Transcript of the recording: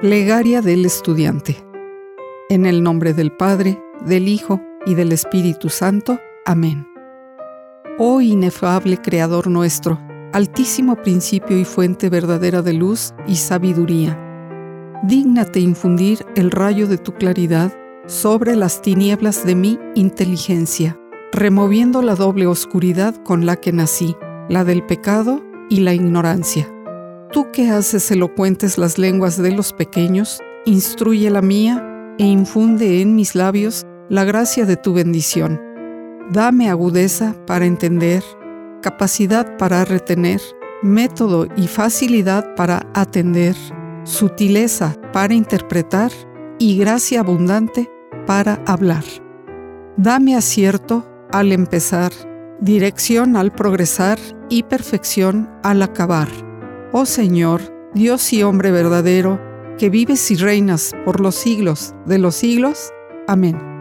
Plegaria del estudiante. En el nombre del Padre, del Hijo y del Espíritu Santo. Amén. Oh inefable Creador nuestro, altísimo principio y fuente verdadera de luz y sabiduría, dígnate infundir el rayo de tu claridad sobre las tinieblas de mi inteligencia, removiendo la doble oscuridad con la que nací, la del pecado y la ignorancia Tú que haces elocuentes las lenguas de los pequeños, instruye la mía e infunde en mis labios la gracia de tu bendición. Dame agudeza para entender, capacidad para retener, método y facilidad para atender, sutileza para interpretar y gracia abundante para hablar. Dame acierto al empezar, dirección al progresar y perfección al acabar Oh Señor, Dios y hombre verdadero, que vives y reinas por los siglos de los siglos. Amén.